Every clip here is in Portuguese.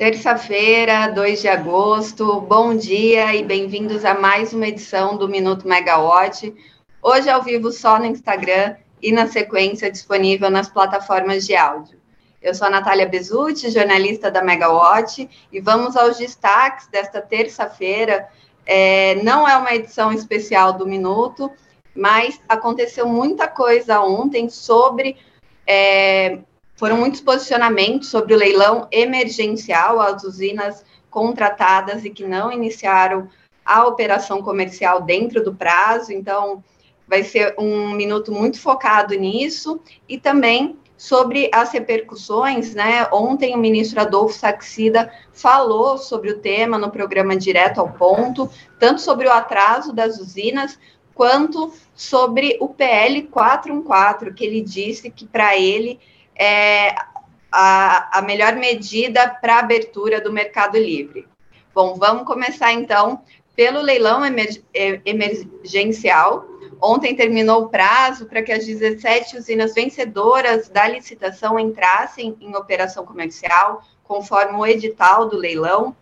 Terça-feira, 2 de agosto, bom dia e bem-vindos a mais uma edição do Minuto Megawatt. Hoje ao vivo só no Instagram e na sequência disponível nas plataformas de áudio. Eu sou a Natália Bezutti, jornalista da Megawatt, e vamos aos destaques desta terça-feira. É, não é uma edição especial do Minuto, mas aconteceu muita coisa ontem sobre é, foram muitos posicionamentos sobre o leilão emergencial às usinas contratadas e que não iniciaram a operação comercial dentro do prazo. Então, vai ser um minuto muito focado nisso e também sobre as repercussões, né? Ontem o ministro Adolfo Saxida falou sobre o tema no programa Direto ao Ponto, tanto sobre o atraso das usinas, quanto sobre o PL 414, que ele disse que para ele é a, a melhor medida para abertura do mercado livre. Bom, vamos começar então pelo leilão emer, emergencial. Ontem terminou o prazo para que as 17 usinas vencedoras da licitação entrassem em operação comercial, conforme o edital do leilão.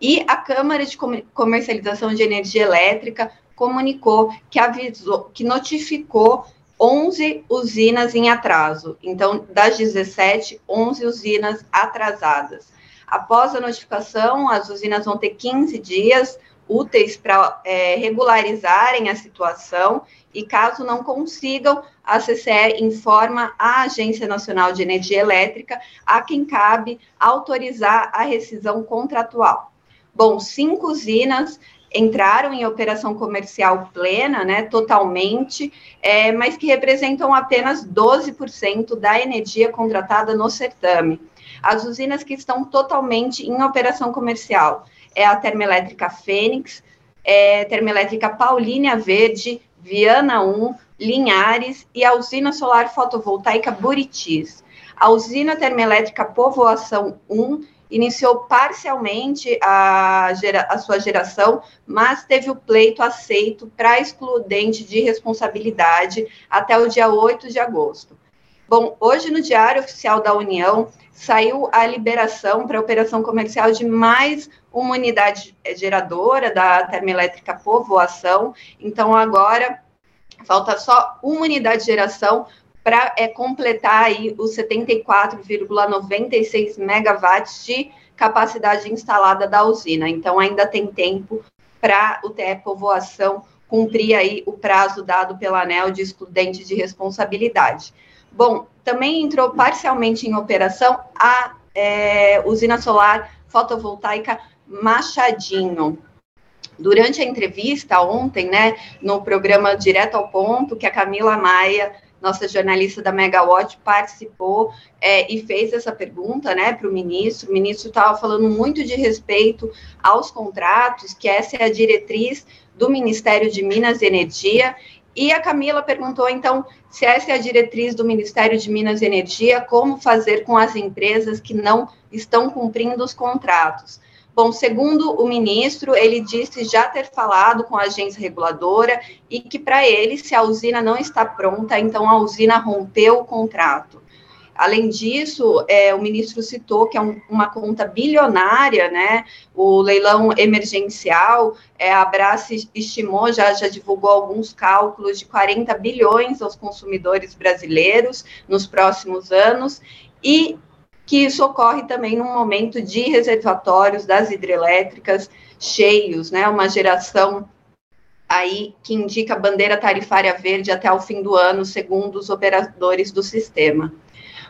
E a Câmara de Comercialização de Energia Elétrica comunicou que avisou, que notificou 11 usinas em atraso. Então, das 17, 11 usinas atrasadas. Após a notificação, as usinas vão ter 15 dias úteis para é, regularizarem a situação e, caso não consigam, a CCE informa a Agência Nacional de Energia Elétrica, a quem cabe autorizar a rescisão contratual. Bom, cinco usinas entraram em operação comercial plena, né, totalmente, é, mas que representam apenas 12% da energia contratada no certame. As usinas que estão totalmente em operação comercial é a termoelétrica Fênix, é, termoelétrica Paulínia Verde, Viana 1, Linhares e a usina solar fotovoltaica Buritis. A usina termoelétrica Povoação 1 iniciou parcialmente a, gera, a sua geração, mas teve o pleito aceito para excludente de responsabilidade até o dia 8 de agosto. Bom, hoje no Diário Oficial da União saiu a liberação para operação comercial de mais uma unidade geradora da termoelétrica Povoação. Então, agora falta só uma unidade de geração para é, completar aí os 74,96 megawatts de capacidade instalada da usina. Então, ainda tem tempo para o TE Povoação cumprir aí o prazo dado pela ANEL de excludente de responsabilidade. Bom, também entrou parcialmente em operação a é, usina solar fotovoltaica Machadinho. Durante a entrevista ontem, né, no programa Direto ao Ponto, que a Camila Maia nossa jornalista da Megawatt participou é, e fez essa pergunta né, para o ministro. O ministro estava falando muito de respeito aos contratos, que essa é a diretriz do Ministério de Minas e Energia. E a Camila perguntou, então, se essa é a diretriz do Ministério de Minas e Energia, como fazer com as empresas que não estão cumprindo os contratos. Bom, segundo o ministro, ele disse já ter falado com a agência reguladora e que para ele, se a usina não está pronta, então a usina rompeu o contrato. Além disso, é, o ministro citou que é um, uma conta bilionária, né? O leilão emergencial, é, a Brás estimou, já, já divulgou alguns cálculos de 40 bilhões aos consumidores brasileiros nos próximos anos, e que isso ocorre também num momento de reservatórios das hidrelétricas cheios, né? Uma geração aí que indica bandeira tarifária verde até o fim do ano, segundo os operadores do sistema.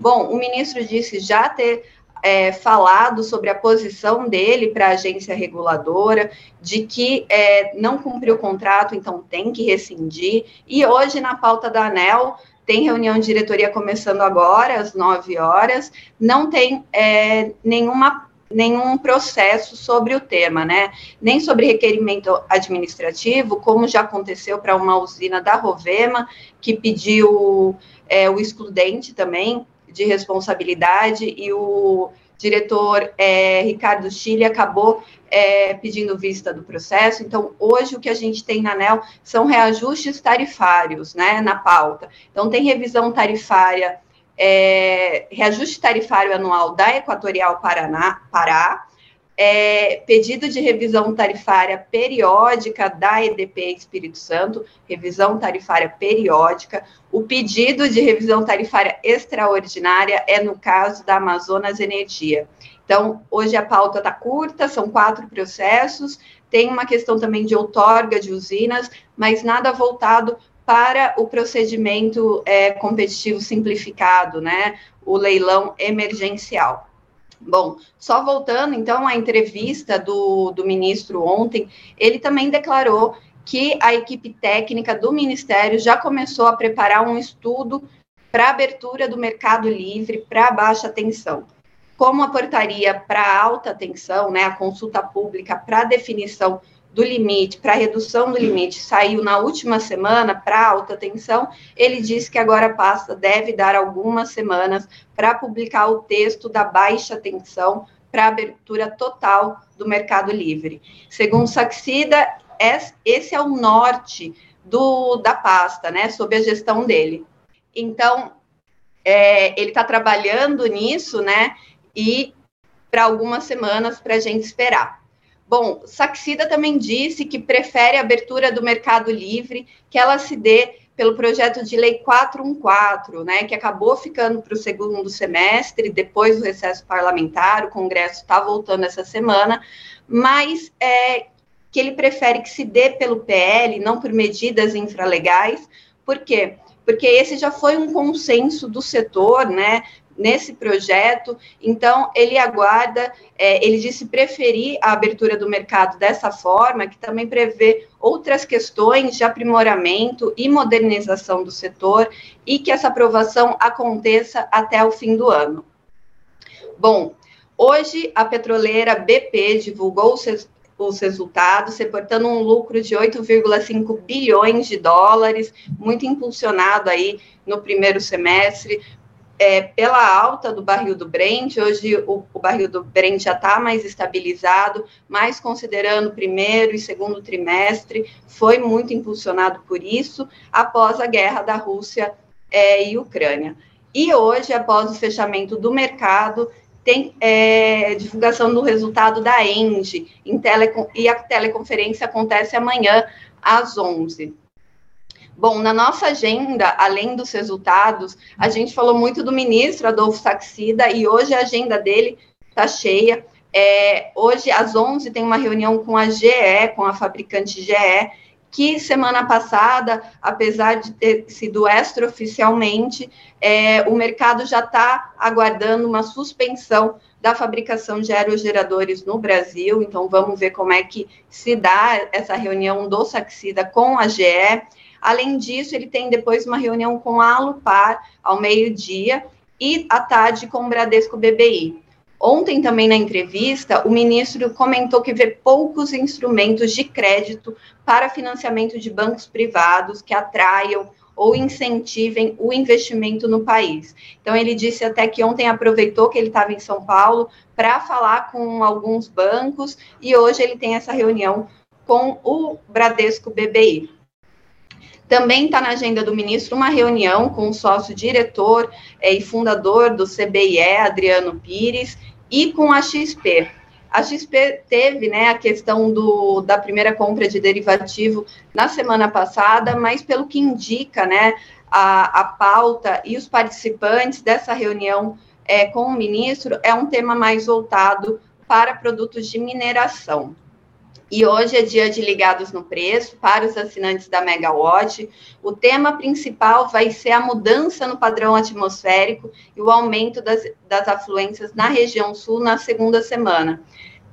Bom, o ministro disse já ter é, falado sobre a posição dele para a agência reguladora, de que é, não cumpriu o contrato, então tem que rescindir. E hoje, na pauta da ANEL, tem reunião de diretoria começando agora, às 9 horas, não tem é, nenhuma nenhum processo sobre o tema, né? Nem sobre requerimento administrativo, como já aconteceu para uma usina da Rovema, que pediu é, o excludente também de responsabilidade, e o diretor é, Ricardo Chile acabou é, pedindo vista do processo. Então, hoje o que a gente tem na ANEL são reajustes tarifários, né, na pauta. Então, tem revisão tarifária é, reajuste tarifário anual da Equatorial Paraná, Pará, é, pedido de revisão tarifária periódica da EDP Espírito Santo, revisão tarifária periódica. O pedido de revisão tarifária extraordinária é no caso da Amazonas Energia. Então, hoje a pauta está curta, são quatro processos, tem uma questão também de outorga de usinas, mas nada voltado para o procedimento é, competitivo simplificado, né? O leilão emergencial. Bom, só voltando então à entrevista do, do ministro ontem, ele também declarou que a equipe técnica do Ministério já começou a preparar um estudo para abertura do mercado livre para baixa tensão. Como a portaria para alta tensão, né, a consulta pública para definição do limite, para redução do limite, saiu na última semana para alta tensão, ele disse que agora passa, deve dar algumas semanas para publicar o texto da baixa tensão para abertura total do mercado livre. Segundo Saxida, esse é o norte do, da pasta, né, sob a gestão dele. Então, é, ele está trabalhando nisso, né, e para algumas semanas para a gente esperar. Bom, Saxida também disse que prefere a abertura do mercado livre, que ela se dê pelo projeto de lei 414, né, que acabou ficando para o segundo semestre, depois do recesso parlamentar, o Congresso está voltando essa semana, mas é, que ele prefere que se dê pelo PL, não por medidas infralegais, por quê? Porque esse já foi um consenso do setor, né, nesse projeto. Então, ele aguarda, é, ele disse preferir a abertura do mercado dessa forma, que também prevê outras questões de aprimoramento e modernização do setor, e que essa aprovação aconteça até o fim do ano. Bom, hoje a petroleira BP divulgou os, os resultados, reportando um lucro de 8,5 bilhões de dólares, muito impulsionado aí no primeiro semestre é, pela alta do barril do Brent, hoje o, o barril do Brent já está mais estabilizado, mas considerando primeiro e segundo trimestre, foi muito impulsionado por isso, após a guerra da Rússia é, e Ucrânia. E hoje, após o fechamento do mercado, tem é, divulgação do resultado da ENGE, telecom, e a teleconferência acontece amanhã às 11 Bom, na nossa agenda, além dos resultados, a gente falou muito do ministro Adolfo Saxida e hoje a agenda dele está cheia. É, hoje, às 11, tem uma reunião com a GE, com a fabricante GE, que semana passada, apesar de ter sido extraoficialmente, é, o mercado já está aguardando uma suspensão da fabricação de aerogeradores no Brasil. Então, vamos ver como é que se dá essa reunião do Saxida com a GE. Além disso, ele tem depois uma reunião com a Alupar ao meio-dia e à tarde com o Bradesco BBI. Ontem, também na entrevista, o ministro comentou que vê poucos instrumentos de crédito para financiamento de bancos privados que atraiam ou incentivem o investimento no país. Então, ele disse até que ontem aproveitou que ele estava em São Paulo para falar com alguns bancos e hoje ele tem essa reunião com o Bradesco BBI. Também está na agenda do ministro uma reunião com o sócio-diretor é, e fundador do CBIE, Adriano Pires, e com a XP. A XP teve né, a questão do, da primeira compra de derivativo na semana passada, mas pelo que indica né, a, a pauta e os participantes dessa reunião é, com o ministro, é um tema mais voltado para produtos de mineração. E hoje é dia de ligados no preço para os assinantes da Megawatt. O tema principal vai ser a mudança no padrão atmosférico e o aumento das, das afluências na região sul na segunda semana.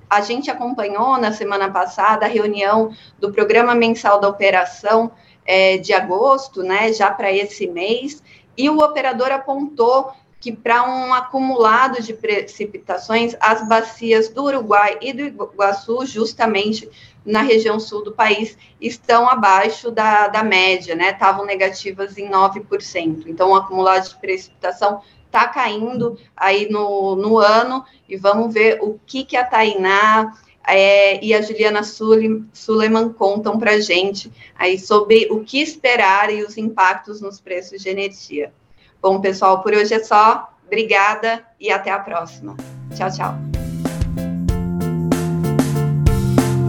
A gente acompanhou na semana passada a reunião do programa mensal da operação é, de agosto, né, já para esse mês, e o operador apontou que para um acumulado de precipitações, as bacias do Uruguai e do Iguaçu, justamente na região sul do país, estão abaixo da, da média, né? Estavam negativas em 9%. Então, o acumulado de precipitação está caindo aí no, no ano, e vamos ver o que, que a Tainá é, e a Juliana Suleiman contam para gente aí sobre o que esperar e os impactos nos preços de energia. Bom, pessoal, por hoje é só. Obrigada e até a próxima. Tchau, tchau.